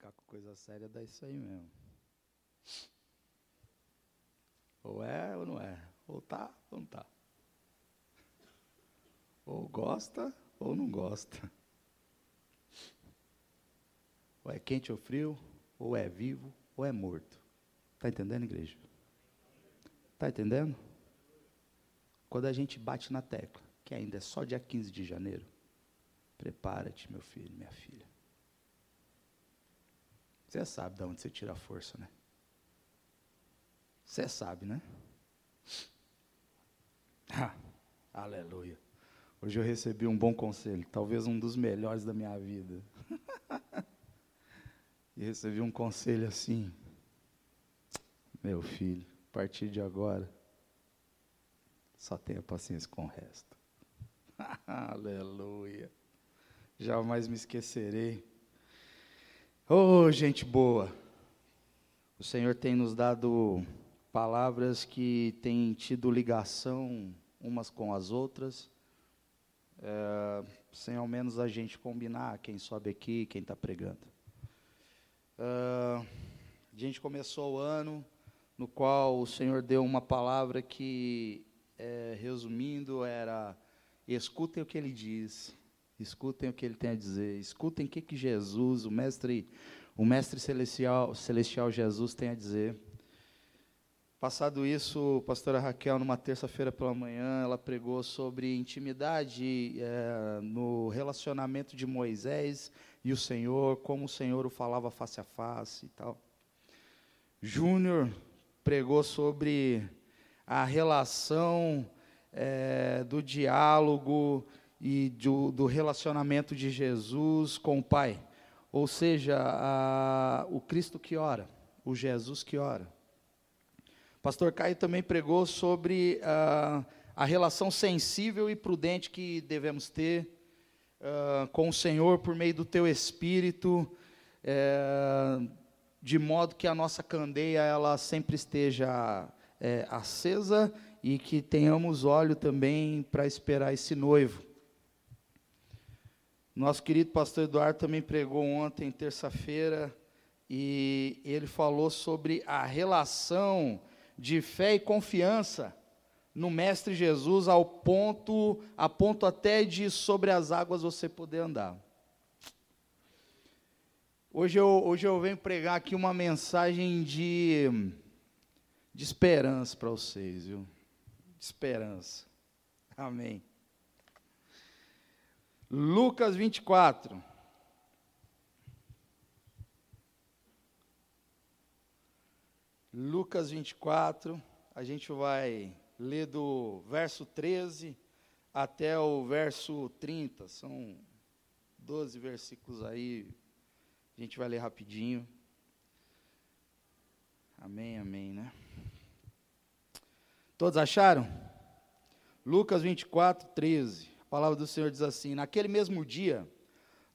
ficar com coisa séria, dá isso aí mesmo. Ou é ou não é. Ou tá ou não tá. Ou gosta ou não gosta. Ou é quente ou frio, ou é vivo ou é morto. Está entendendo, igreja? Está entendendo? Quando a gente bate na tecla, que ainda é só dia 15 de janeiro, prepara-te, meu filho, minha filha. Você sabe de onde você tira a força, né? Você sabe, né? Ah, aleluia. Hoje eu recebi um bom conselho, talvez um dos melhores da minha vida. e recebi um conselho assim: Meu filho, a partir de agora, só tenha paciência com o resto. Aleluia. Jamais me esquecerei. Oh, gente boa. O Senhor tem nos dado palavras que têm tido ligação umas com as outras, é, sem ao menos a gente combinar quem sobe aqui, quem está pregando. Uh, a gente começou o ano no qual o Senhor deu uma palavra que, é, resumindo, era: escutem o que Ele diz, escutem o que Ele tem a dizer, escutem o que, que Jesus, o Mestre, o Mestre celestial, celestial Jesus tem a dizer. Passado isso, a pastora Raquel, numa terça-feira pela manhã, ela pregou sobre intimidade é, no relacionamento de Moisés e o Senhor, como o Senhor o falava face a face e tal. Júnior pregou sobre a relação é, do diálogo e do, do, relacionamento de Jesus com o Pai. Ou seja, a, o Cristo que ora, o Jesus que ora. Pastor Caio também pregou sobre uh, a relação sensível e prudente que devemos ter uh, com o Senhor por meio do Teu Espírito, uh, de modo que a nossa candeia ela sempre esteja é, acesa e que tenhamos óleo também para esperar esse noivo. Nosso querido pastor Eduardo também pregou ontem, terça-feira, e ele falou sobre a relação de fé e confiança no Mestre Jesus ao ponto, a ponto até de sobre as águas você poder andar. Hoje eu, hoje eu venho pregar aqui uma mensagem de, de esperança para vocês, viu? De esperança. Amém. Lucas 24. Lucas 24, a gente vai ler do verso 13 até o verso 30, são 12 versículos aí, a gente vai ler rapidinho. Amém, amém, né? Todos acharam? Lucas 24, 13. A palavra do Senhor diz assim: Naquele mesmo dia,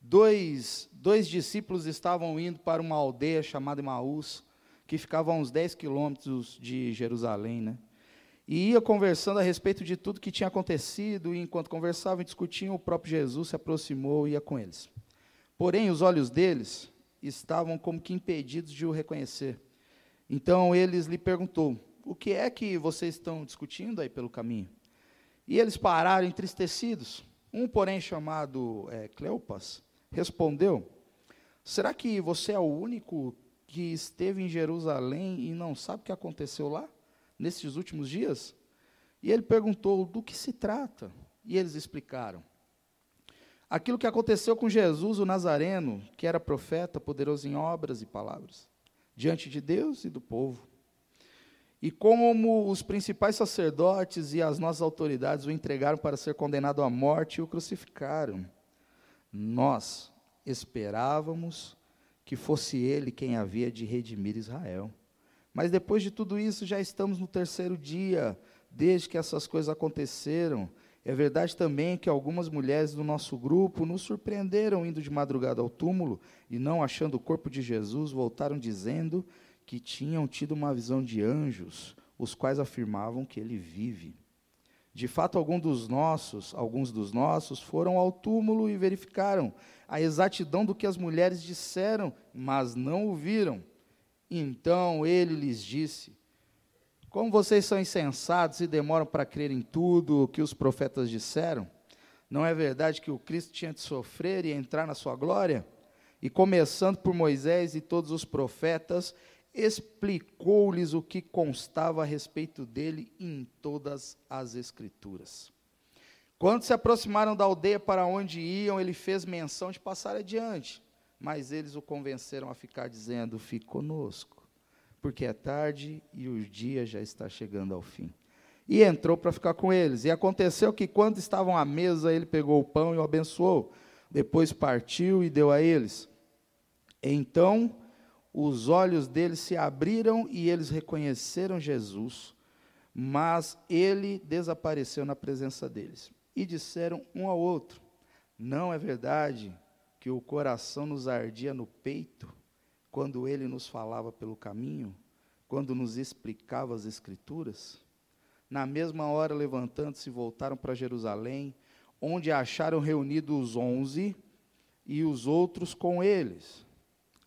dois, dois discípulos estavam indo para uma aldeia chamada Emaús que ficava a uns 10 quilômetros de Jerusalém, né? E ia conversando a respeito de tudo que tinha acontecido, e enquanto conversavam e discutiam, o próprio Jesus se aproximou e ia com eles. Porém, os olhos deles estavam como que impedidos de o reconhecer. Então eles lhe perguntou: "O que é que vocês estão discutindo aí pelo caminho?" E eles pararam entristecidos. Um, porém, chamado é, Cleopas, respondeu: Será que você é o único que esteve em Jerusalém e não sabe o que aconteceu lá, nesses últimos dias? E ele perguntou: do que se trata? E eles explicaram. Aquilo que aconteceu com Jesus, o Nazareno, que era profeta, poderoso em obras e palavras, diante de Deus e do povo. E como os principais sacerdotes e as nossas autoridades o entregaram para ser condenado à morte e o crucificaram. Nós esperávamos que fosse ele quem havia de redimir Israel. Mas depois de tudo isso, já estamos no terceiro dia, desde que essas coisas aconteceram. É verdade também que algumas mulheres do nosso grupo nos surpreenderam indo de madrugada ao túmulo e, não achando o corpo de Jesus, voltaram dizendo que tinham tido uma visão de anjos, os quais afirmavam que ele vive. De fato, alguns dos nossos, alguns dos nossos foram ao túmulo e verificaram a exatidão do que as mulheres disseram, mas não o viram. Então ele lhes disse: Como vocês são insensatos e demoram para crer em tudo o que os profetas disseram? Não é verdade que o Cristo tinha de sofrer e entrar na sua glória? E começando por Moisés e todos os profetas, explicou-lhes o que constava a respeito dele em todas as Escrituras. Quando se aproximaram da aldeia para onde iam, ele fez menção de passar adiante, mas eles o convenceram a ficar, dizendo: Fique conosco, porque é tarde e o dia já está chegando ao fim. E entrou para ficar com eles. E aconteceu que, quando estavam à mesa, ele pegou o pão e o abençoou. Depois partiu e deu a eles. Então os olhos deles se abriram e eles reconheceram Jesus, mas ele desapareceu na presença deles. E disseram um ao outro: Não é verdade que o coração nos ardia no peito quando ele nos falava pelo caminho, quando nos explicava as Escrituras? Na mesma hora, levantando-se, voltaram para Jerusalém, onde acharam reunidos os onze e os outros com eles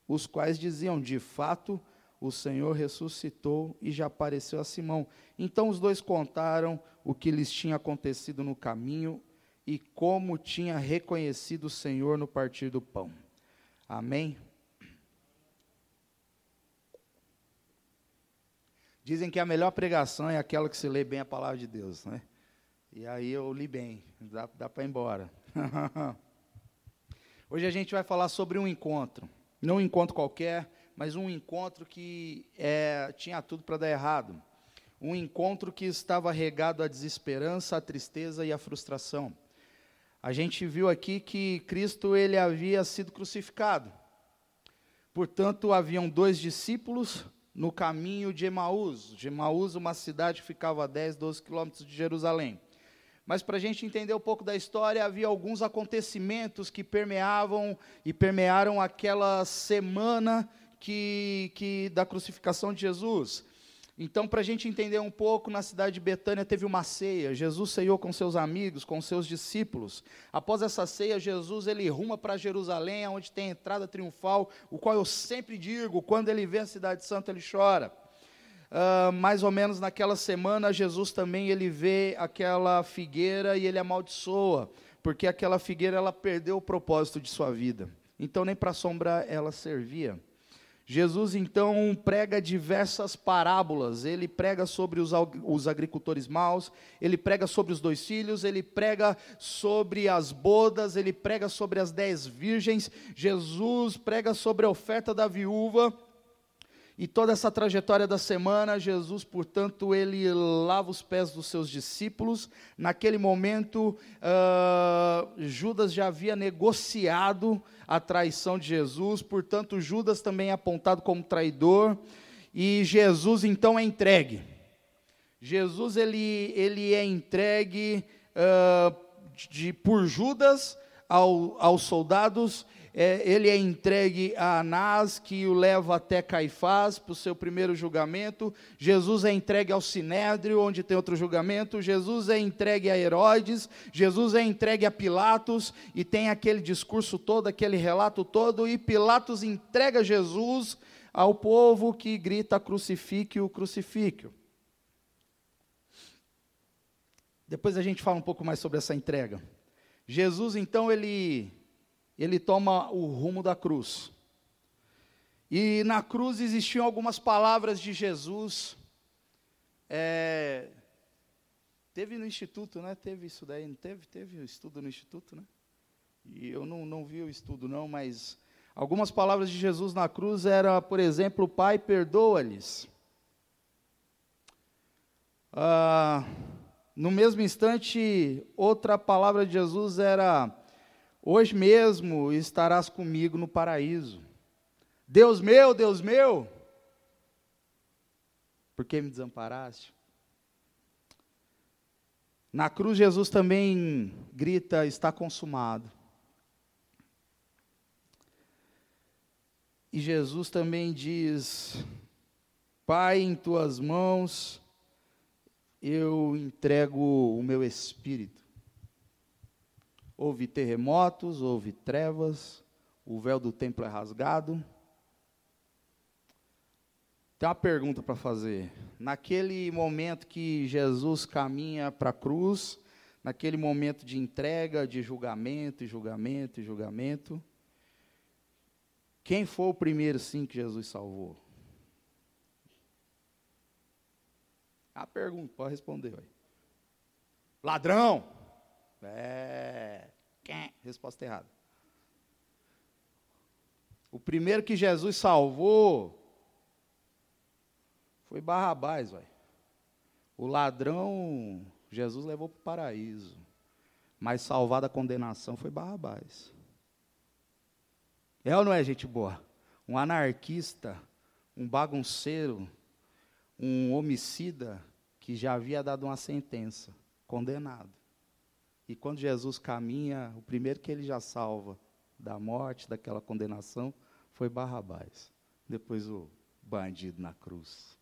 os quais diziam: De fato, o Senhor ressuscitou e já apareceu a Simão. Então os dois contaram o que lhes tinha acontecido no caminho e como tinha reconhecido o Senhor no partir do pão. Amém? Dizem que a melhor pregação é aquela que se lê bem a palavra de Deus, né? E aí eu li bem, dá, dá para ir embora. Hoje a gente vai falar sobre um encontro. Não um encontro qualquer, mas um encontro que é, tinha tudo para dar errado. Um encontro que estava regado à desesperança, à tristeza e à frustração. A gente viu aqui que Cristo ele havia sido crucificado. Portanto, haviam dois discípulos no caminho de Emaús. De Emaús, uma cidade que ficava a 10, 12 quilômetros de Jerusalém. Mas para a gente entender um pouco da história, havia alguns acontecimentos que permeavam e permearam aquela semana que, que da crucificação de Jesus. Então, para a gente entender um pouco, na cidade de Betânia teve uma ceia. Jesus ceiou com seus amigos, com seus discípulos. Após essa ceia, Jesus ele ruma para Jerusalém, onde tem a entrada triunfal, o qual eu sempre digo, quando ele vê a cidade santa, ele chora uh, mais ou menos naquela semana, Jesus também ele vê aquela figueira e ele amaldiçoa, porque aquela figueira ela perdeu o propósito de sua vida. Então nem para sombra ela servia. Jesus então prega diversas parábolas. Ele prega sobre os, os, agricultores maus, ele prega sobre os dois filhos, ele prega sobre as bodas, ele prega sobre as dez virgens. Jesus prega sobre a oferta da viúva. E toda essa trajetória da semana, Jesus, portanto, ele lava os pés dos seus discípulos. Naquele momento, uh, Judas já havia negociado a traição de Jesus, portanto, Judas também é apontado como traidor. E Jesus então é entregue. Jesus ele, ele é entregue uh, de, por Judas ao, aos soldados é, ele é entregue a Anás, que o leva até Caifás para o seu primeiro julgamento. Jesus é entregue ao Sinédrio, onde tem outro julgamento. Jesus é entregue a Herodes. Jesus é entregue a Pilatos, e tem aquele discurso todo, aquele relato todo. E Pilatos entrega Jesus ao povo que grita: crucifique-o, crucifique-o. Depois a gente fala um pouco mais sobre essa entrega. Jesus, então, ele ele toma o rumo da cruz. E na cruz existiam algumas palavras de Jesus. É, teve no instituto, né? Teve isso daí, não teve? Teve estudo no instituto, né? E eu não, não vi o estudo, não, mas algumas palavras de Jesus na cruz era, por exemplo, Pai, perdoa-lhes. Ah, no mesmo instante, outra palavra de Jesus era Hoje mesmo estarás comigo no paraíso. Deus meu, Deus meu, por que me desamparaste? Na cruz, Jesus também grita: está consumado. E Jesus também diz: Pai, em tuas mãos eu entrego o meu espírito. Houve terremotos, houve trevas, o véu do templo é rasgado. Tem uma pergunta para fazer. Naquele momento que Jesus caminha para a cruz, naquele momento de entrega, de julgamento, e julgamento, e julgamento, quem foi o primeiro sim que Jesus salvou? A pergunta, pode responder. Ladrão. É. Resposta errada. O primeiro que Jesus salvou foi Barrabás, vai. O ladrão, Jesus levou para o paraíso. Mas salvar da condenação foi Barrabás. É ou não é gente boa? Um anarquista, um bagunceiro, um homicida que já havia dado uma sentença, condenado. E quando Jesus caminha, o primeiro que ele já salva da morte, daquela condenação, foi Barrabás. Depois o bandido na cruz.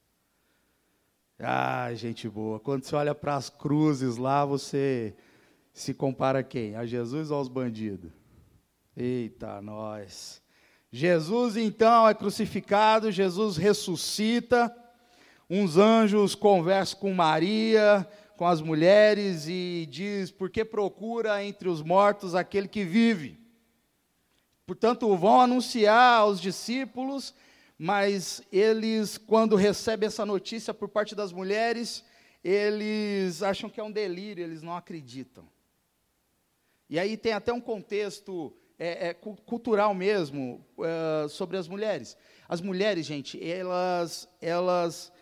Ah, gente boa. Quando você olha para as cruzes lá, você se compara a quem? A Jesus ou aos bandidos? Eita, nós. Jesus então é crucificado, Jesus ressuscita. Uns anjos conversam com Maria, com as mulheres e diz: "Por que procura entre os mortos aquele que vive?" Portanto, vão anunciar aos discípulos, mas eles, quando recebem essa notícia por parte das mulheres, eles acham que é um delírio, eles não acreditam. E aí tem até um contexto é, é, cultural mesmo é, sobre as mulheres. As mulheres, gente, elas, elas,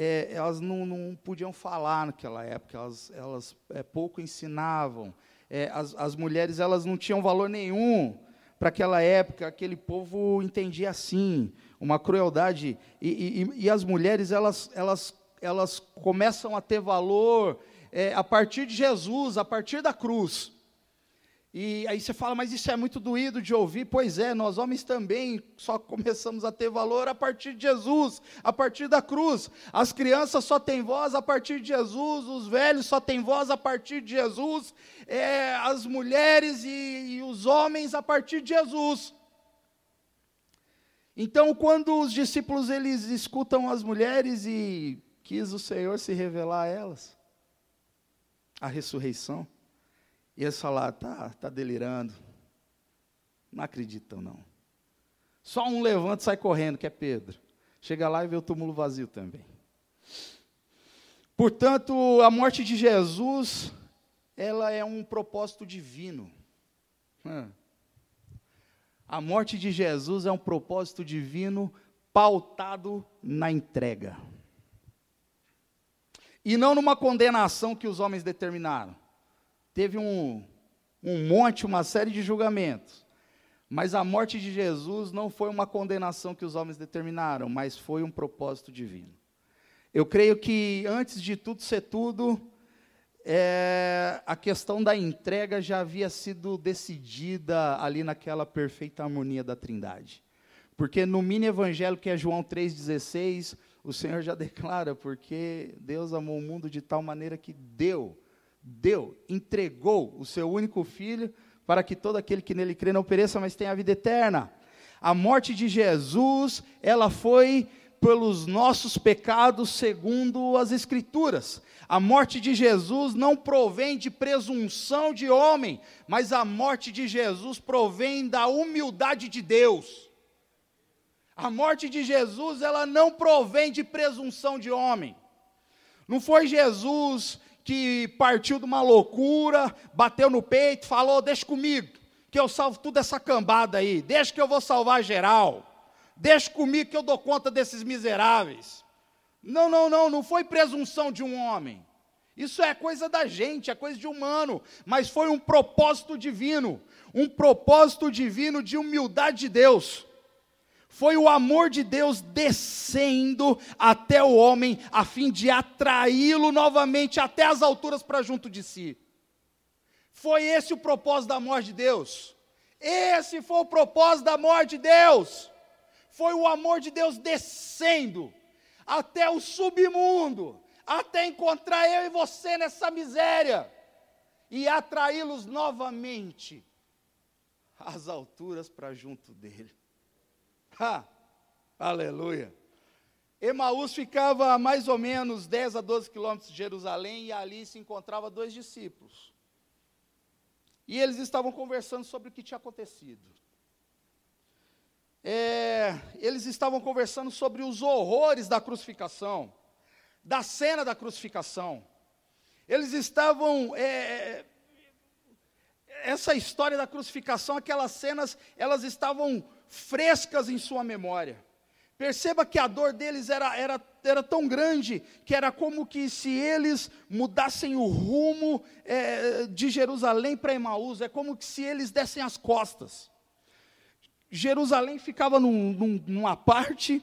é, elas não, não, podiam falar naquela época, elas, elas é, pouco ensinavam. É, as, as mulheres elas não tinham valor nenhum para aquela época, aquele povo entendia assim, uma crueldade. E, e, e as mulheres, elas, elas, elas começam a ter valor é, a partir de Jesus, a partir da cruz. E aí você fala, mas isso é muito doído de ouvir. Pois é, nós homens também só começamos a ter valor a partir de Jesus, a partir da cruz. As crianças só têm voz a partir de Jesus, os velhos só têm voz a partir de Jesus, é, as mulheres e, e os homens a partir de Jesus. Então, quando os discípulos eles escutam as mulheres e quis o Senhor se revelar a elas, a ressurreição. E eles falaram, tá, tá delirando. Não acreditam, não. Só um levanta e sai correndo, que é Pedro. Chega lá e vê o túmulo vazio também. Portanto, a morte de Jesus, ela é um propósito divino. A morte de Jesus é um propósito divino pautado na entrega. E não numa condenação que os homens determinaram teve um, um monte, uma série de julgamentos. Mas a morte de Jesus não foi uma condenação que os homens determinaram, mas foi um propósito divino. Eu creio que, antes de tudo ser tudo, é, a questão da entrega já havia sido decidida ali naquela perfeita harmonia da Trindade. Porque no mini evangelho que é João 3,16, o Senhor já declara, porque Deus amou o mundo de tal maneira que deu deu, entregou o seu único filho para que todo aquele que nele crê não pereça, mas tenha a vida eterna. A morte de Jesus, ela foi pelos nossos pecados, segundo as Escrituras. A morte de Jesus não provém de presunção de homem, mas a morte de Jesus provém da humildade de Deus. A morte de Jesus, ela não provém de presunção de homem. Não foi Jesus que partiu de uma loucura, bateu no peito, falou: Deixa comigo, que eu salvo toda essa cambada aí, deixa que eu vou salvar geral, deixa comigo que eu dou conta desses miseráveis. Não, não, não, não foi presunção de um homem. Isso é coisa da gente, é coisa de humano, mas foi um propósito divino, um propósito divino de humildade de Deus foi o amor de Deus descendo até o homem, a fim de atraí-lo novamente até as alturas para junto de si. Foi esse o propósito da morte de Deus. Esse foi o propósito da morte de Deus. Foi o amor de Deus descendo até o submundo, até encontrar eu e você nessa miséria e atraí-los novamente às alturas para junto dele. Ha! Aleluia! Emaús ficava a mais ou menos 10 a 12 quilômetros de Jerusalém e ali se encontrava dois discípulos. E eles estavam conversando sobre o que tinha acontecido. É, eles estavam conversando sobre os horrores da crucificação, da cena da crucificação. Eles estavam. É, essa história da crucificação, aquelas cenas, elas estavam frescas em sua memória. Perceba que a dor deles era, era, era tão grande que era como que se eles mudassem o rumo é, de Jerusalém para Emaús, é como que se eles dessem as costas. Jerusalém ficava num, num, numa parte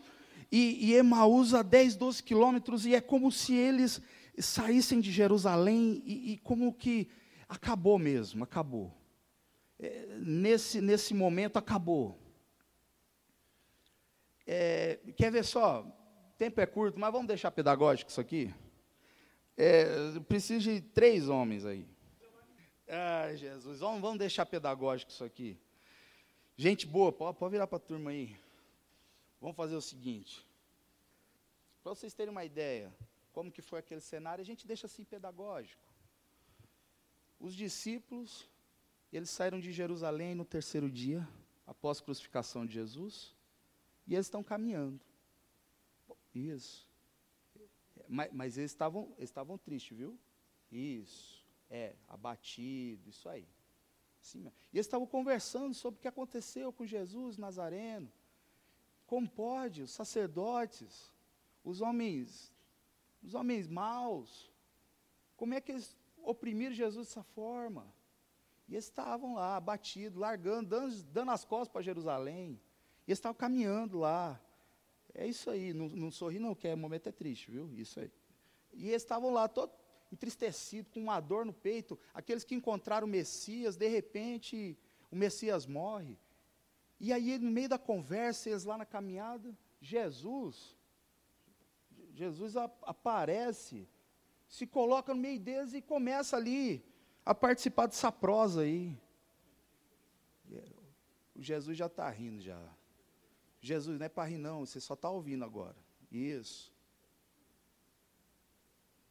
e, e Emaús a 10, 12 quilômetros, e é como se eles saíssem de Jerusalém e, e como que acabou mesmo, acabou. É, nesse, nesse momento acabou. É, quer ver só? Tempo é curto, mas vamos deixar pedagógico isso aqui? É, preciso de três homens aí. Ai, Jesus, vamos, vamos deixar pedagógico isso aqui. Gente boa, pode, pode virar para a turma aí. Vamos fazer o seguinte. Para vocês terem uma ideia, como que foi aquele cenário, a gente deixa assim pedagógico. Os discípulos, eles saíram de Jerusalém no terceiro dia, após a crucificação de Jesus. E eles estão caminhando. Isso. Mas, mas eles estavam estavam tristes, viu? Isso. É, abatido, isso aí. Assim, e eles estavam conversando sobre o que aconteceu com Jesus Nazareno. Como pode os sacerdotes, os homens, os homens maus, como é que eles oprimiram Jesus dessa forma? E eles estavam lá, abatidos, largando, dando, dando as costas para Jerusalém. E eles estavam caminhando lá. É isso aí, não, não sorri não, que o momento é triste, viu? Isso aí. E eles estavam lá, todo entristecidos, com uma dor no peito. Aqueles que encontraram o Messias, de repente, o Messias morre. E aí, no meio da conversa, eles lá na caminhada, Jesus, Jesus a, aparece, se coloca no meio deles e começa ali a participar dessa prosa aí. O Jesus já está rindo já. Jesus, não é para rir não, você só está ouvindo agora. Isso.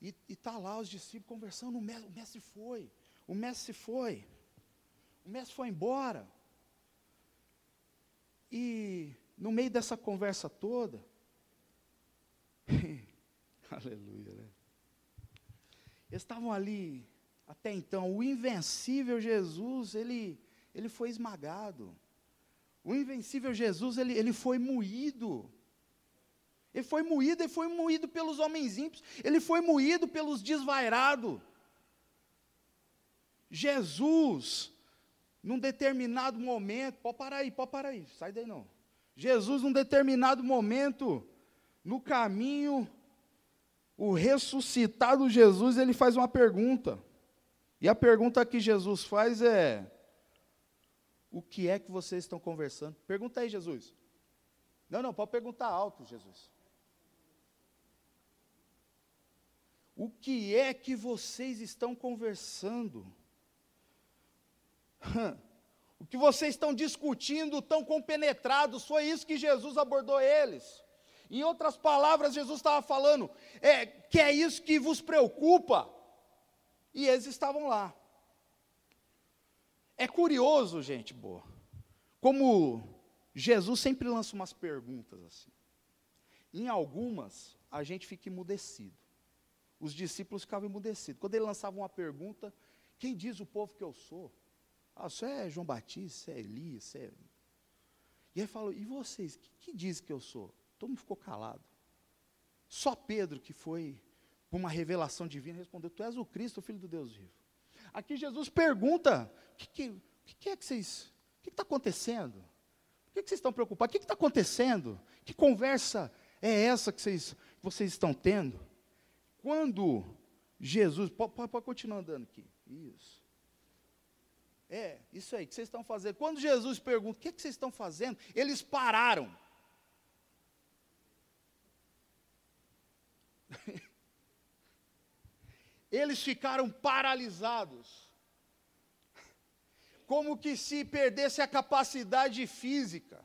E está lá os discípulos conversando, o mestre, o mestre foi, o mestre foi, o mestre foi embora. E no meio dessa conversa toda, aleluia, né? Eles estavam ali, até então, o invencível Jesus, ele, ele foi esmagado. O invencível Jesus, ele, ele foi moído. Ele foi moído, ele foi moído pelos homens ímpios, ele foi moído pelos desvairados. Jesus, num determinado momento, pode parar aí, pode parar aí, sai daí não. Jesus, num determinado momento, no caminho, o ressuscitado Jesus, ele faz uma pergunta. E a pergunta que Jesus faz é: o que é que vocês estão conversando? Pergunta aí, Jesus. Não, não, pode perguntar alto, Jesus. O que é que vocês estão conversando? O que vocês estão discutindo, tão compenetrados, foi isso que Jesus abordou eles. Em outras palavras, Jesus estava falando, é, que é isso que vos preocupa. E eles estavam lá. É curioso, gente boa, como Jesus sempre lança umas perguntas assim. Em algumas, a gente fica emudecido. Os discípulos ficavam emudecidos. Quando ele lançava uma pergunta, quem diz o povo que eu sou? Ah, você é João Batista, você é Elias, você é... E aí falou, e vocês, que, que diz que eu sou? Todo mundo ficou calado. Só Pedro, que foi por uma revelação divina, respondeu, tu és o Cristo, o Filho do Deus vivo. Aqui Jesus pergunta: o que, que, que, é que vocês. O que está acontecendo? Por que, que vocês estão preocupados? O que está acontecendo? Que conversa é essa que vocês, vocês estão tendo? Quando Jesus. Pode, pode continuar andando aqui. Isso. É, isso aí, que vocês estão fazendo. Quando Jesus pergunta, o que, que vocês estão fazendo? Eles pararam. eles ficaram paralisados. Como que se perdesse a capacidade física,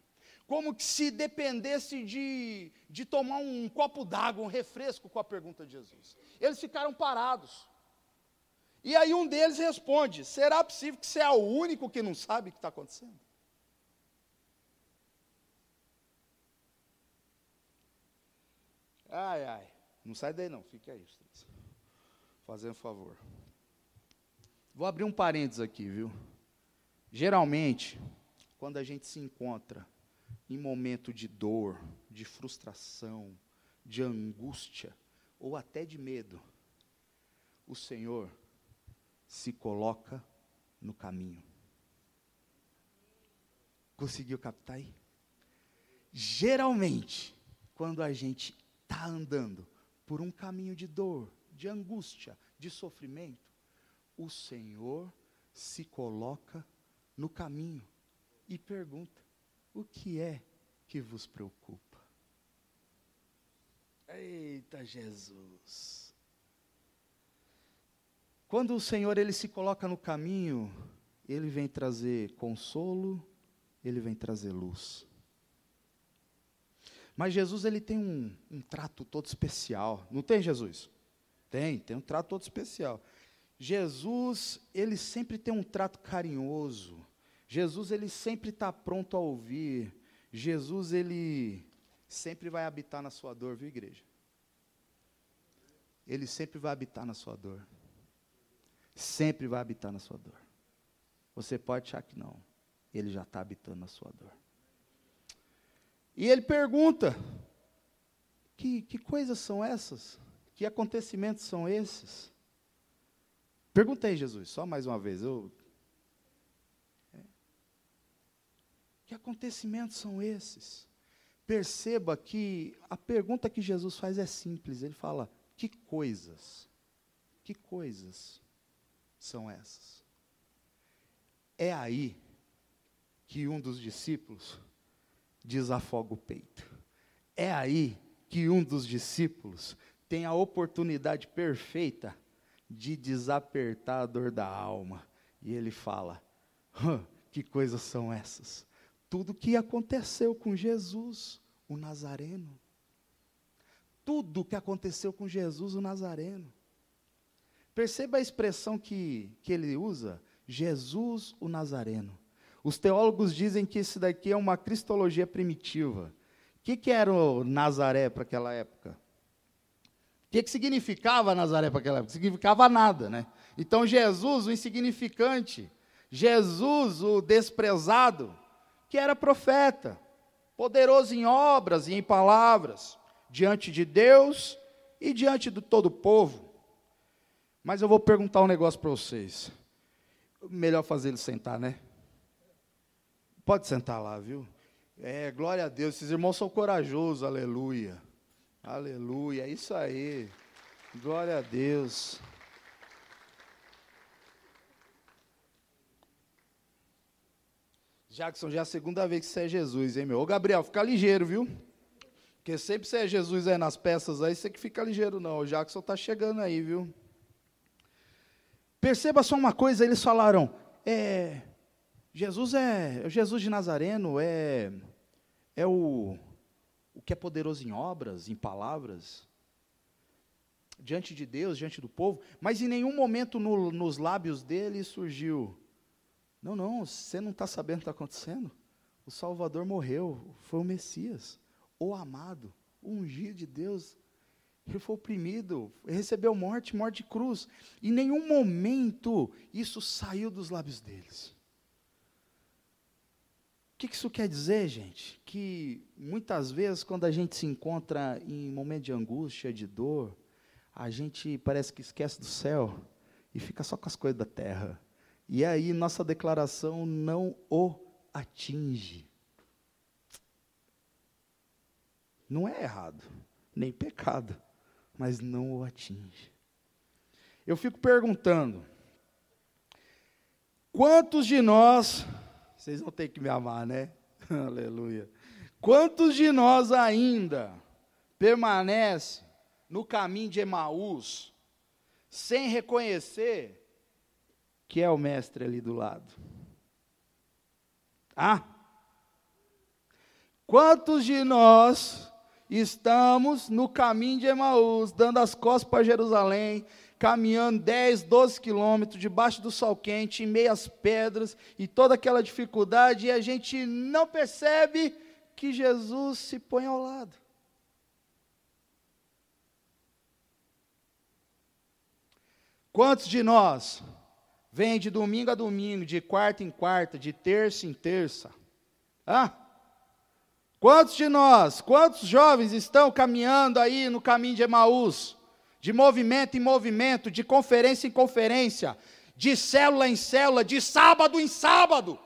como que se dependesse de, de tomar um copo d'água, um refresco com a pergunta de Jesus. Eles ficaram parados. E aí um deles responde: será possível que você é o único que não sabe o que está acontecendo? Ai, ai. Não sai daí não, fique aí. Fazendo um favor. Vou abrir um parênteses aqui, viu? Geralmente, quando a gente se encontra em momento de dor, de frustração, de angústia ou até de medo, o Senhor se coloca no caminho. Conseguiu captar aí? Geralmente, quando a gente está andando por um caminho de dor, de angústia, de sofrimento, o Senhor se coloca no caminho e pergunta: o que é que vos preocupa? Eita Jesus! Quando o Senhor ele se coloca no caminho, ele vem trazer consolo, ele vem trazer luz. Mas Jesus ele tem um, um trato todo especial, não tem Jesus? Tem, tem um trato todo especial. Jesus ele sempre tem um trato carinhoso. Jesus ele sempre está pronto a ouvir. Jesus ele sempre vai habitar na sua dor, viu igreja? Ele sempre vai habitar na sua dor sempre vai habitar na sua dor. Você pode achar que não, ele já está habitando na sua dor. E ele pergunta: que, que coisas são essas? Que acontecimentos são esses? Pergunta aí, Jesus, só mais uma vez. Eu... É. Que acontecimentos são esses? Perceba que a pergunta que Jesus faz é simples. Ele fala: que coisas? Que coisas? são essas. É aí que um dos discípulos desafoga o peito. É aí que um dos discípulos tem a oportunidade perfeita de desapertar a dor da alma. E ele fala: que coisas são essas? Tudo que aconteceu com Jesus, o Nazareno. Tudo que aconteceu com Jesus, o Nazareno. Perceba a expressão que, que ele usa, Jesus o Nazareno. Os teólogos dizem que isso daqui é uma cristologia primitiva. O que, que era o Nazaré para aquela época? O que, que significava Nazaré para aquela época? Significava nada, né? Então Jesus, o insignificante, Jesus, o desprezado, que era profeta, poderoso em obras e em palavras, diante de Deus e diante de todo o povo. Mas eu vou perguntar um negócio para vocês. Melhor fazer ele sentar, né? Pode sentar lá, viu? É, glória a Deus. Esses irmãos são corajosos, aleluia. Aleluia, é isso aí. Glória a Deus. Jackson, já é a segunda vez que você é Jesus, hein, meu? Ô, Gabriel, fica ligeiro, viu? Porque sempre você é Jesus aí nas peças aí, você que fica ligeiro, não. O Jackson tá chegando aí, viu? Perceba só uma coisa, eles falaram, é, Jesus é, Jesus de Nazareno é, é o, o que é poderoso em obras, em palavras, diante de Deus, diante do povo, mas em nenhum momento no, nos lábios dele surgiu, não, não, você não está sabendo o que está acontecendo? O Salvador morreu, foi o Messias, o amado, o ungido de Deus, ele foi oprimido, recebeu morte, morte de cruz. Em nenhum momento isso saiu dos lábios deles. O que isso quer dizer, gente? Que muitas vezes, quando a gente se encontra em momento de angústia, de dor, a gente parece que esquece do céu e fica só com as coisas da terra. E aí nossa declaração não o atinge. Não é errado, nem pecado mas não o atinge. Eu fico perguntando: quantos de nós, vocês vão ter que me amar, né? Aleluia. Quantos de nós ainda permanece no caminho de Emaús, sem reconhecer que é o mestre ali do lado. Ah! Quantos de nós estamos no caminho de Emaús, dando as costas para Jerusalém, caminhando 10, 12 quilômetros debaixo do sol quente, em meias pedras e toda aquela dificuldade, e a gente não percebe que Jesus se põe ao lado. Quantos de nós vêm de domingo a domingo, de quarta em quarta, de terça em terça? Ah? Quantos de nós, quantos jovens estão caminhando aí no caminho de Emaús? De movimento em movimento, de conferência em conferência, de célula em célula, de sábado em sábado,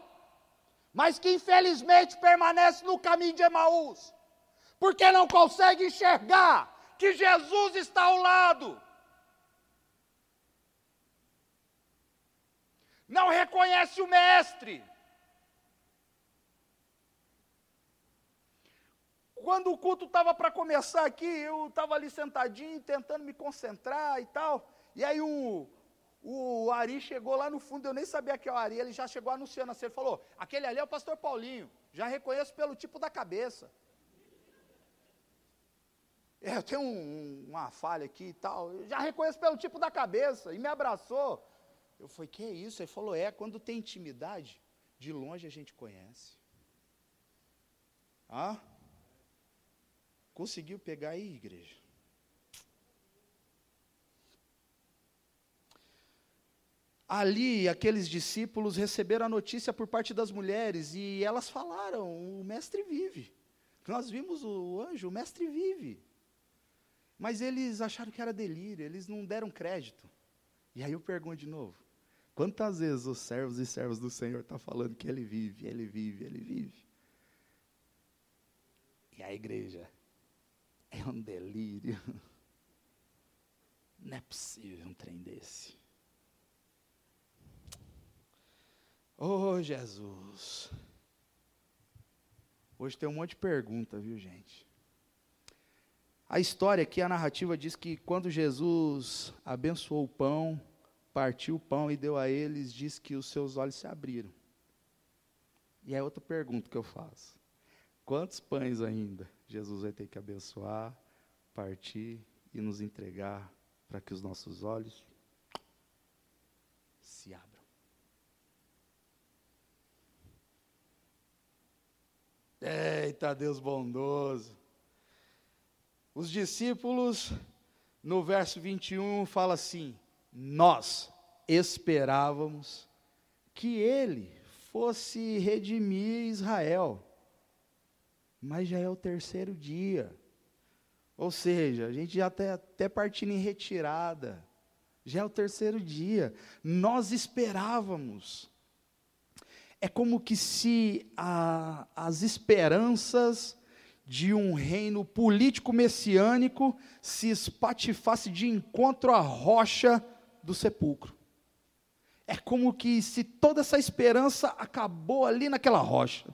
mas que infelizmente permanece no caminho de Emaús, porque não consegue enxergar que Jesus está ao lado. Não reconhece o Mestre. Quando o culto estava para começar aqui, eu estava ali sentadinho, tentando me concentrar e tal. E aí o, o Ari chegou lá no fundo, eu nem sabia que é o Ari, ele já chegou anunciando assim, ele falou, aquele ali é o pastor Paulinho, já reconheço pelo tipo da cabeça. É, eu tenho um, uma falha aqui e tal, eu já reconheço pelo tipo da cabeça, e me abraçou. Eu falei, que é isso? Ele falou, é, quando tem intimidade, de longe a gente conhece. Ah? Conseguiu pegar aí, igreja? Ali, aqueles discípulos receberam a notícia por parte das mulheres e elas falaram: o mestre vive. Nós vimos o anjo, o mestre vive. Mas eles acharam que era delírio, eles não deram crédito. E aí eu pergunto de novo: quantas vezes os servos e servos do Senhor estão tá falando que ele vive, ele vive, ele vive? E a igreja é um delírio. Não é possível um trem desse. Oh, Jesus. Hoje tem um monte de pergunta, viu, gente? A história aqui, a narrativa diz que quando Jesus abençoou o pão, partiu o pão e deu a eles, diz que os seus olhos se abriram. E é outra pergunta que eu faço: quantos pães ainda? Jesus vai ter que abençoar, partir e nos entregar para que os nossos olhos se abram. Eita Deus bondoso. Os discípulos, no verso 21, fala assim: Nós esperávamos que ele fosse redimir Israel mas já é o terceiro dia. Ou seja, a gente já está até partindo em retirada. Já é o terceiro dia. Nós esperávamos. É como que se a, as esperanças de um reino político messiânico se espatifasse de encontro à rocha do sepulcro. É como que se toda essa esperança acabou ali naquela rocha.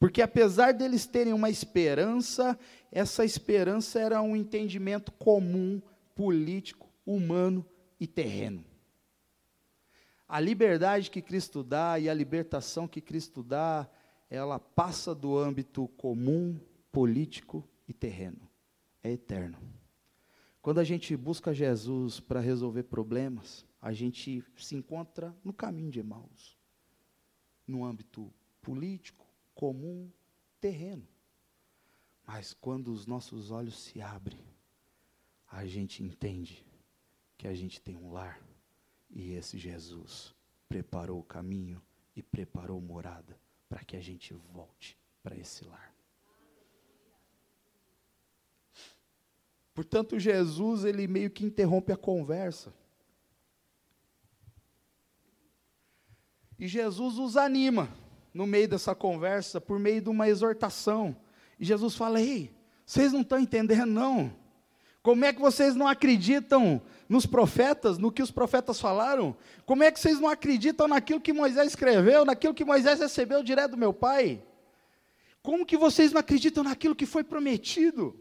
Porque apesar deles terem uma esperança, essa esperança era um entendimento comum, político, humano e terreno. A liberdade que Cristo dá e a libertação que Cristo dá, ela passa do âmbito comum, político e terreno. É eterno. Quando a gente busca Jesus para resolver problemas, a gente se encontra no caminho de Emmaus, no âmbito político, comum, terreno. Mas quando os nossos olhos se abrem, a gente entende que a gente tem um lar e esse Jesus preparou o caminho e preparou morada para que a gente volte para esse lar. Portanto, Jesus, ele meio que interrompe a conversa. E Jesus os anima no meio dessa conversa, por meio de uma exortação. E Jesus fala: Ei, vocês não estão entendendo, não. Como é que vocês não acreditam nos profetas, no que os profetas falaram? Como é que vocês não acreditam naquilo que Moisés escreveu, naquilo que Moisés recebeu direto do meu pai? Como que vocês não acreditam naquilo que foi prometido?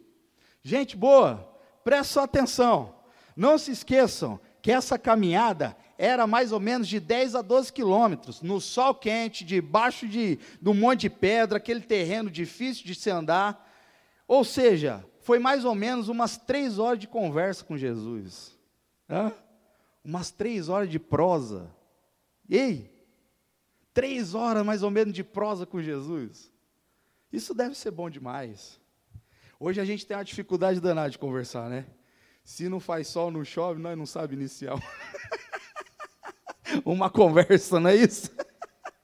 Gente boa, presta atenção. não se esqueçam que essa caminhada era mais ou menos de 10 a 12 quilômetros, no sol quente, debaixo de, de um monte de pedra, aquele terreno difícil de se andar. Ou seja, foi mais ou menos umas três horas de conversa com Jesus. Hã? Umas três horas de prosa. Ei, três horas mais ou menos de prosa com Jesus. Isso deve ser bom demais. Hoje a gente tem uma dificuldade danada de conversar, né? Se não faz sol, não chove, nós não sabe iniciar uma conversa, não é isso?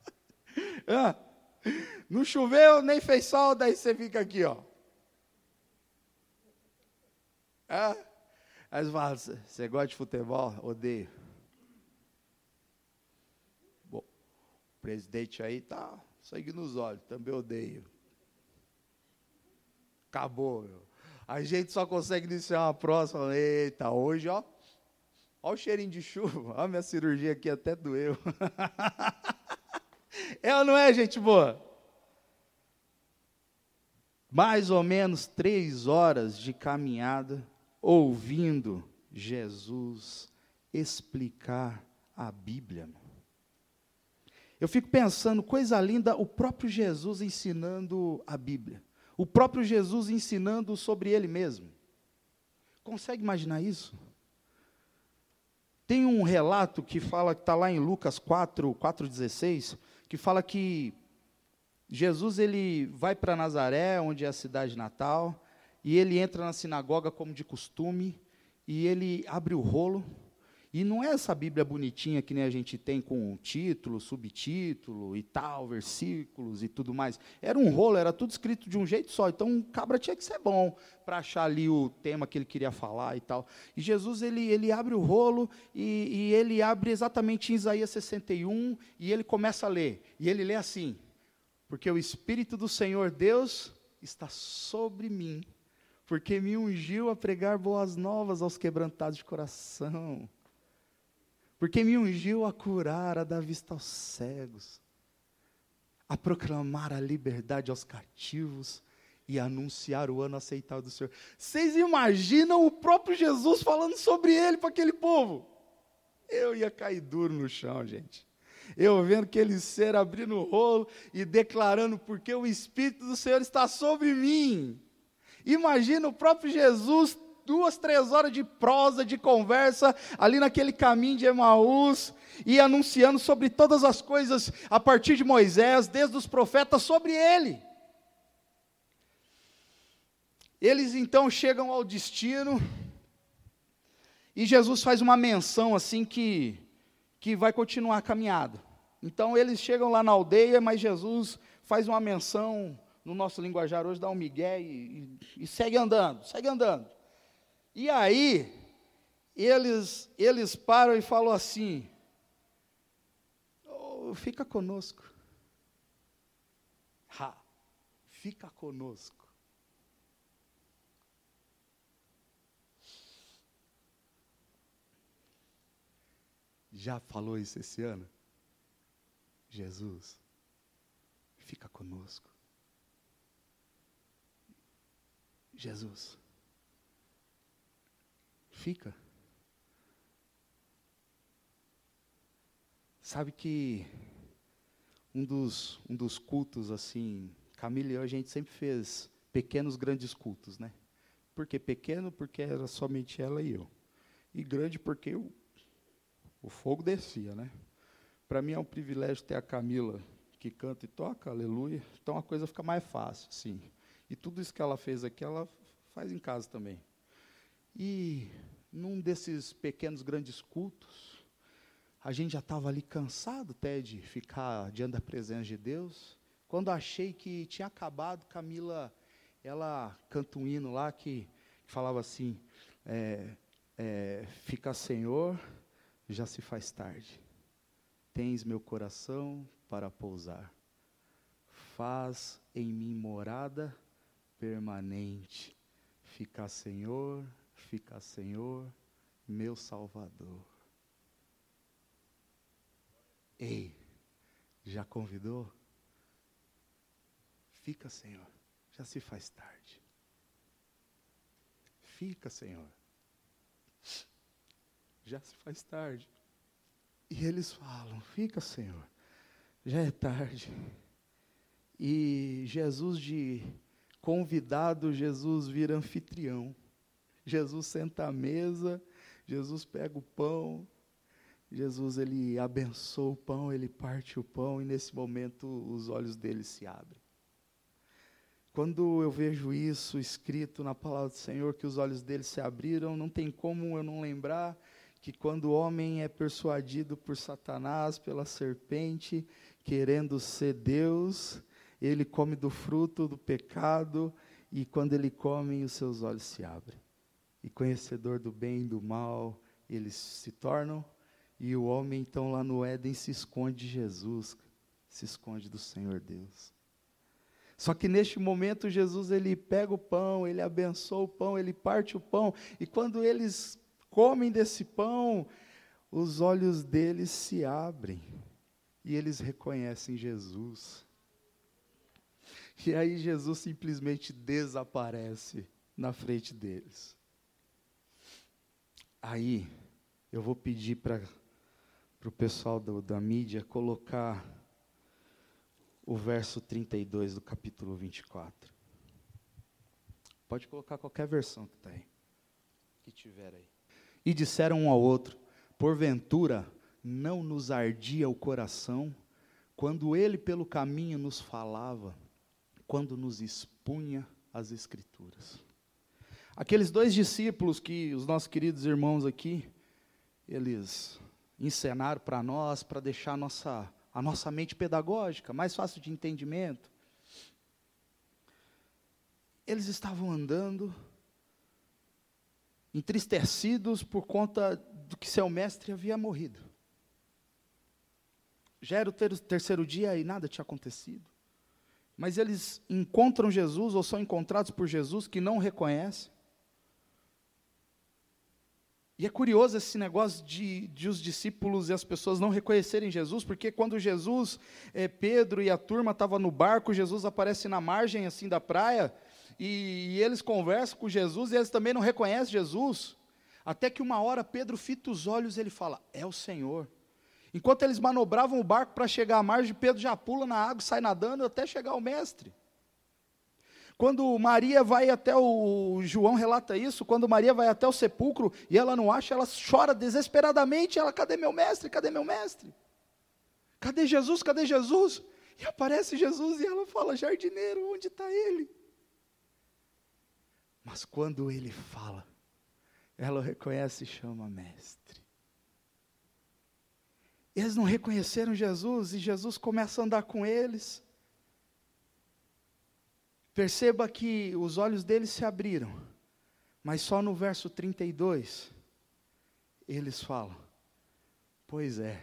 ah, não choveu, nem fez sol, daí você fica aqui, ó. Ah, aí você você gosta de futebol? Odeio. Bom, o presidente aí tá sangue nos olhos, também odeio. Acabou, meu. A gente só consegue iniciar uma próxima. Eita, hoje, ó. Olha o cheirinho de chuva. Olha a minha cirurgia aqui, até doeu. é ou não é, gente boa? Mais ou menos três horas de caminhada, ouvindo Jesus explicar a Bíblia. Eu fico pensando, coisa linda, o próprio Jesus ensinando a Bíblia. O próprio Jesus ensinando sobre ele mesmo. Consegue imaginar isso? Tem um relato que fala, que está lá em Lucas 4, 4,16, que fala que Jesus ele vai para Nazaré, onde é a cidade natal, e ele entra na sinagoga como de costume, e ele abre o rolo, e não é essa Bíblia bonitinha que nem a gente tem com título, subtítulo e tal, versículos e tudo mais. Era um rolo, era tudo escrito de um jeito só. Então, um cabra tinha que ser bom para achar ali o tema que ele queria falar e tal. E Jesus, ele, ele abre o rolo e, e ele abre exatamente em Isaías 61 e ele começa a ler. E ele lê assim: Porque o Espírito do Senhor Deus está sobre mim, porque me ungiu a pregar boas novas aos quebrantados de coração porque me ungiu a curar, a dar vista aos cegos, a proclamar a liberdade aos cativos e a anunciar o ano aceitável do Senhor. Vocês imaginam o próprio Jesus falando sobre ele para aquele povo? Eu ia cair duro no chão, gente. Eu vendo aquele ser abrindo o rolo e declarando, porque o Espírito do Senhor está sobre mim. Imagina o próprio Jesus duas, três horas de prosa, de conversa, ali naquele caminho de Emaús, e anunciando sobre todas as coisas a partir de Moisés, desde os profetas, sobre ele. Eles então chegam ao destino, e Jesus faz uma menção assim que, que vai continuar a caminhada. Então eles chegam lá na aldeia, mas Jesus faz uma menção, no nosso linguajar hoje, dá um migué e, e, e segue andando, segue andando. E aí, eles, eles param e falam assim: oh, fica conosco. Ha, fica conosco. Já falou isso esse ano? Jesus, fica conosco. Jesus, fica. Sabe que um dos, um dos cultos, assim, Camila e eu, a gente sempre fez pequenos, grandes cultos, né? Por que pequeno? Porque era somente ela e eu. E grande porque o, o fogo descia, né? Para mim é um privilégio ter a Camila que canta e toca, aleluia. Então a coisa fica mais fácil, sim. E tudo isso que ela fez aqui, ela faz em casa também. E num desses pequenos, grandes cultos, a gente já estava ali cansado até de ficar diante da presença de Deus. Quando achei que tinha acabado, Camila, ela canta um hino lá que, que falava assim: é, é, Fica, Senhor, já se faz tarde. Tens meu coração para pousar. Faz em mim morada permanente. Fica, Senhor, fica, Senhor, meu Salvador. Ei, já convidou? Fica, Senhor, já se faz tarde. Fica, Senhor. já se faz tarde. E eles falam: Fica, Senhor, já é tarde. E Jesus, de convidado, Jesus vira anfitrião. Jesus senta à mesa, Jesus pega o pão, Jesus ele abençoa o pão, ele parte o pão e nesse momento os olhos dele se abrem. Quando eu vejo isso escrito na palavra do Senhor, que os olhos dele se abriram, não tem como eu não lembrar que quando o homem é persuadido por Satanás, pela serpente, querendo ser Deus, ele come do fruto do pecado, e quando ele come, os seus olhos se abrem. E conhecedor do bem e do mal, eles se tornam e o homem, então, lá no Éden, se esconde de Jesus, se esconde do Senhor Deus. Só que neste momento, Jesus, ele pega o pão, ele abençoa o pão, ele parte o pão, e quando eles comem desse pão, os olhos deles se abrem, e eles reconhecem Jesus. E aí Jesus simplesmente desaparece na frente deles. Aí, eu vou pedir para o pessoal do, da mídia colocar o verso 32 do capítulo 24. Pode colocar qualquer versão que está aí, que tiver aí. E disseram um ao outro: Porventura não nos ardia o coração quando ele pelo caminho nos falava, quando nos expunha as Escrituras. Aqueles dois discípulos que os nossos queridos irmãos aqui, eles encenar para nós, para deixar a nossa, a nossa mente pedagógica, mais fácil de entendimento. Eles estavam andando, entristecidos por conta do que seu mestre havia morrido. Já era o ter terceiro dia e nada tinha acontecido. Mas eles encontram Jesus, ou são encontrados por Jesus, que não reconhecem. E é curioso esse negócio de, de, os discípulos e as pessoas não reconhecerem Jesus, porque quando Jesus, é, Pedro e a turma estavam no barco, Jesus aparece na margem assim da praia, e, e, eles conversam com Jesus e eles também não reconhecem Jesus. Até que uma hora Pedro fita os olhos e ele fala: É o Senhor. Enquanto eles manobravam o barco para chegar à margem, Pedro já pula na água, sai nadando até chegar ao mestre. Quando Maria vai até o João relata isso, quando Maria vai até o sepulcro e ela não acha, ela chora desesperadamente, ela cadê meu mestre? Cadê meu mestre? Cadê Jesus? Cadê Jesus? E aparece Jesus e ela fala: "Jardineiro, onde está ele?" Mas quando ele fala, ela o reconhece e chama mestre. Eles não reconheceram Jesus e Jesus começa a andar com eles. Perceba que os olhos deles se abriram, mas só no verso 32 eles falam: Pois é,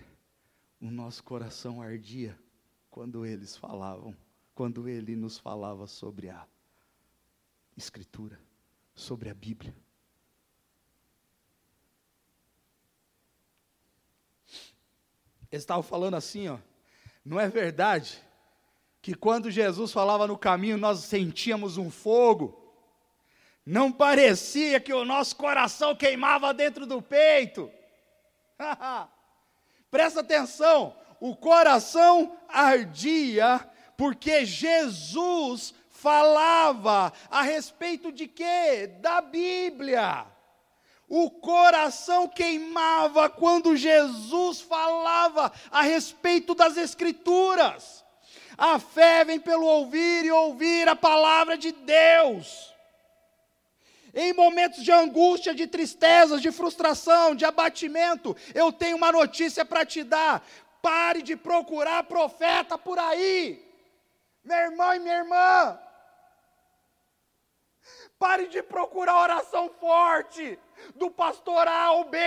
o nosso coração ardia quando eles falavam, quando ele nos falava sobre a Escritura, sobre a Bíblia. Eles estavam falando assim, ó, não é verdade que quando Jesus falava no caminho nós sentíamos um fogo, não parecia que o nosso coração queimava dentro do peito. Presta atenção, o coração ardia porque Jesus falava a respeito de quê? Da Bíblia. O coração queimava quando Jesus falava a respeito das Escrituras. A fé vem pelo ouvir e ouvir a palavra de Deus. Em momentos de angústia, de tristeza, de frustração, de abatimento, eu tenho uma notícia para te dar. Pare de procurar profeta por aí. Meu irmão e minha irmã. Pare de procurar oração forte do pastor A ou B.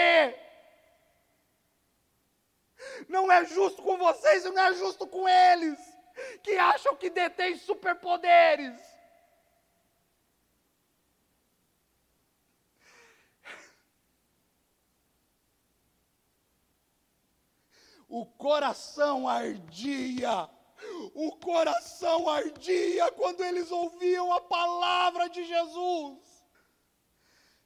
Não é justo com vocês não é justo com eles que acham que detêm superpoderes. O coração ardia, o coração ardia quando eles ouviam a palavra de Jesus.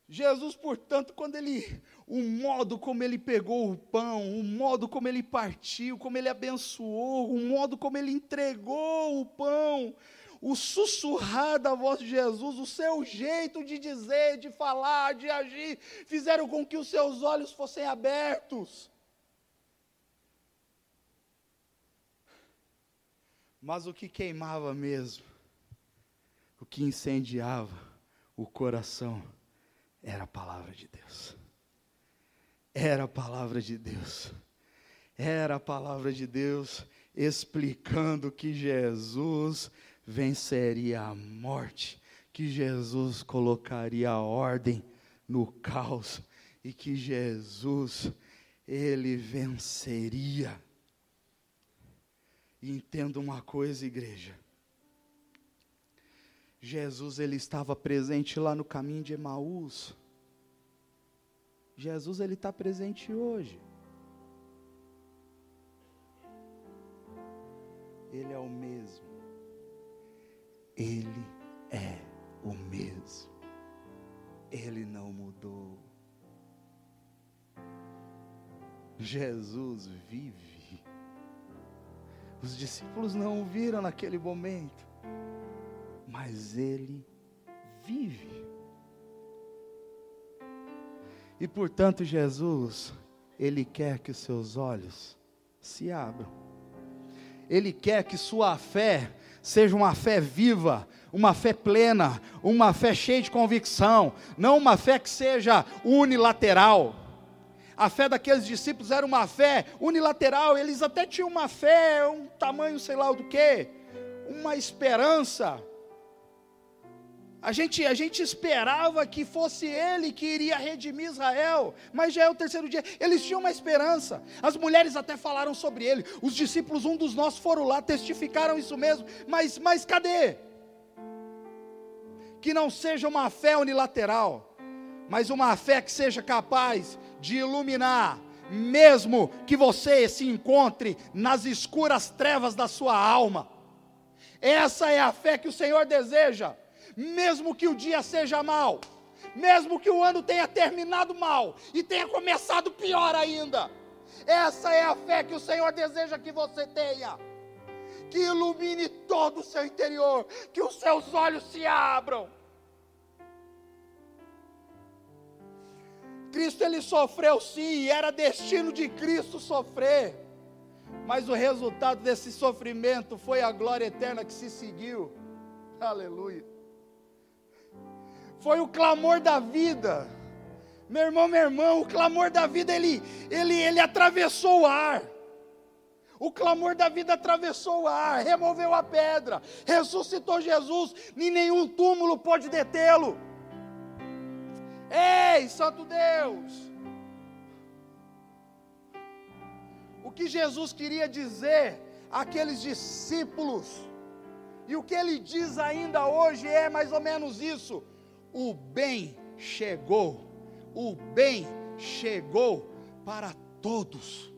Jesus, portanto, quando ele o modo como ele pegou o pão, o modo como ele partiu, como ele abençoou, o modo como ele entregou o pão, o sussurrar da voz de Jesus, o seu jeito de dizer, de falar, de agir, fizeram com que os seus olhos fossem abertos. Mas o que queimava mesmo, o que incendiava o coração, era a palavra de Deus. Era a palavra de Deus. Era a palavra de Deus explicando que Jesus venceria a morte, que Jesus colocaria a ordem no caos e que Jesus ele venceria. E entenda uma coisa, igreja. Jesus ele estava presente lá no caminho de Emaús. Jesus ele está presente hoje. Ele é o mesmo. Ele é o mesmo. Ele não mudou. Jesus vive. Os discípulos não o viram naquele momento, mas ele vive. E portanto, Jesus, ele quer que os seus olhos se abram. Ele quer que sua fé seja uma fé viva, uma fé plena, uma fé cheia de convicção, não uma fé que seja unilateral. A fé daqueles discípulos era uma fé unilateral, eles até tinham uma fé, um tamanho sei lá do que, uma esperança, a gente, a gente esperava que fosse ele que iria redimir Israel, mas já é o terceiro dia. Eles tinham uma esperança. As mulheres até falaram sobre ele. Os discípulos, um dos nossos, foram lá, testificaram isso mesmo. Mas, mas cadê? Que não seja uma fé unilateral, mas uma fé que seja capaz de iluminar, mesmo que você se encontre nas escuras trevas da sua alma. Essa é a fé que o Senhor deseja mesmo que o dia seja mal, mesmo que o ano tenha terminado mal e tenha começado pior ainda. Essa é a fé que o Senhor deseja que você tenha. Que ilumine todo o seu interior, que os seus olhos se abram. Cristo ele sofreu sim, e era destino de Cristo sofrer. Mas o resultado desse sofrimento foi a glória eterna que se seguiu. Aleluia foi o clamor da vida. Meu irmão, meu irmão, o clamor da vida ele, ele, ele atravessou o ar. O clamor da vida atravessou o ar, removeu a pedra, ressuscitou Jesus, nem nenhum túmulo pode detê-lo. Ei, Santo Deus! O que Jesus queria dizer àqueles discípulos, e o que ele diz ainda hoje é mais ou menos isso: o bem chegou, o bem chegou para todos.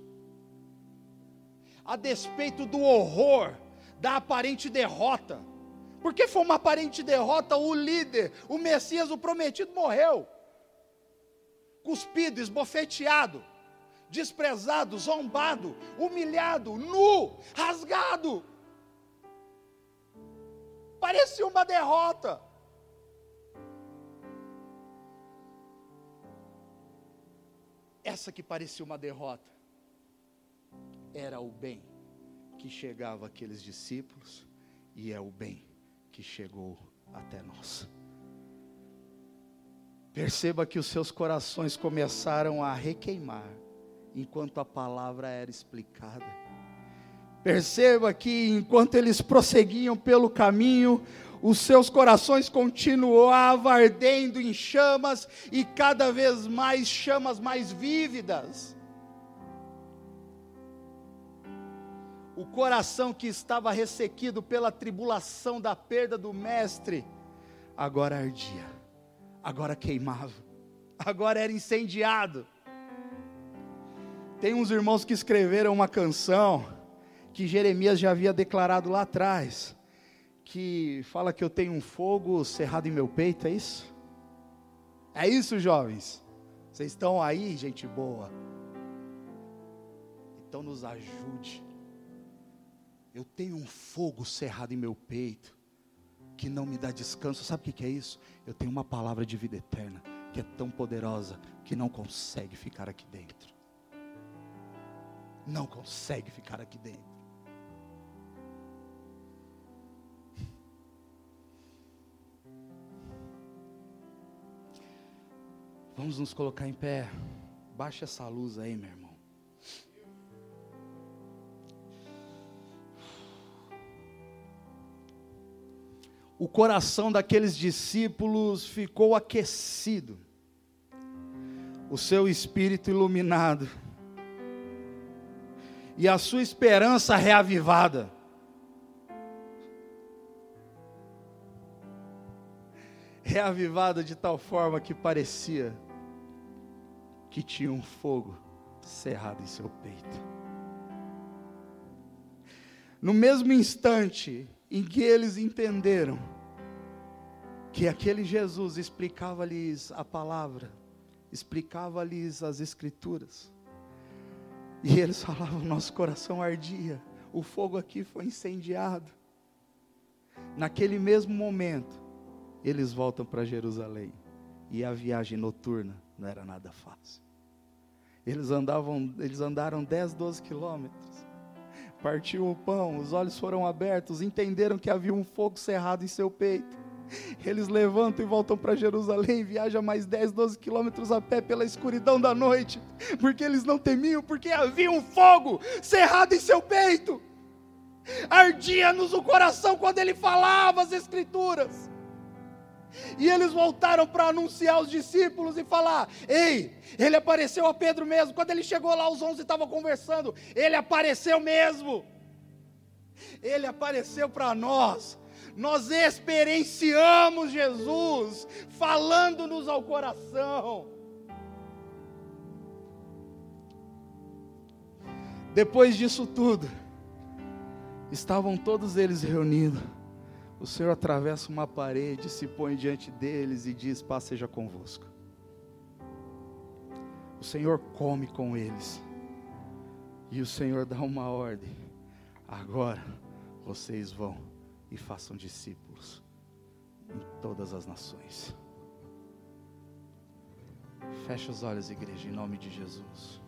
A despeito do horror, da aparente derrota, porque foi uma aparente derrota, o líder, o Messias, o prometido, morreu, cuspido, esbofeteado, desprezado, zombado, humilhado, nu, rasgado. Parecia uma derrota. Essa que parecia uma derrota, era o bem que chegava àqueles discípulos e é o bem que chegou até nós. Perceba que os seus corações começaram a requeimar enquanto a palavra era explicada. Perceba que enquanto eles prosseguiam pelo caminho, os seus corações continuavam ardendo em chamas e cada vez mais chamas mais vívidas. O coração que estava ressequido pela tribulação da perda do mestre, agora ardia, agora queimava, agora era incendiado. Tem uns irmãos que escreveram uma canção que Jeremias já havia declarado lá atrás que fala que eu tenho um fogo cerrado em meu peito, é isso? É isso, jovens? Vocês estão aí, gente boa? Então nos ajude. Eu tenho um fogo cerrado em meu peito que não me dá descanso. Sabe o que é isso? Eu tenho uma palavra de vida eterna que é tão poderosa que não consegue ficar aqui dentro. Não consegue ficar aqui dentro. Vamos nos colocar em pé. Baixa essa luz aí, meu irmão. O coração daqueles discípulos ficou aquecido, o seu espírito iluminado, e a sua esperança reavivada. Reavivada de tal forma que parecia que tinha um fogo cerrado em seu peito. No mesmo instante em que eles entenderam que aquele Jesus explicava-lhes a palavra, explicava-lhes as Escrituras, e eles falavam: nosso coração ardia, o fogo aqui foi incendiado. Naquele mesmo momento, eles voltam para Jerusalém, e a viagem noturna não era nada fácil. Eles andavam, eles andaram 10, 12 quilômetros. Partiu o pão, os olhos foram abertos, entenderam que havia um fogo cerrado em seu peito. Eles levantam e voltam para Jerusalém, viajam mais 10, 12 quilômetros a pé pela escuridão da noite, porque eles não temiam, porque havia um fogo cerrado em seu peito. Ardia-nos o coração quando ele falava as Escrituras. E eles voltaram para anunciar aos discípulos e falar: Ei, ele apareceu a Pedro mesmo. Quando ele chegou lá, os onze estavam conversando. Ele apareceu mesmo. Ele apareceu para nós. Nós experienciamos Jesus falando-nos ao coração. Depois disso tudo, estavam todos eles reunidos o Senhor atravessa uma parede, se põe diante deles e diz: Paz seja convosco. O Senhor come com eles. E o Senhor dá uma ordem: agora vocês vão e façam discípulos em todas as nações. Feche os olhos, igreja, em nome de Jesus.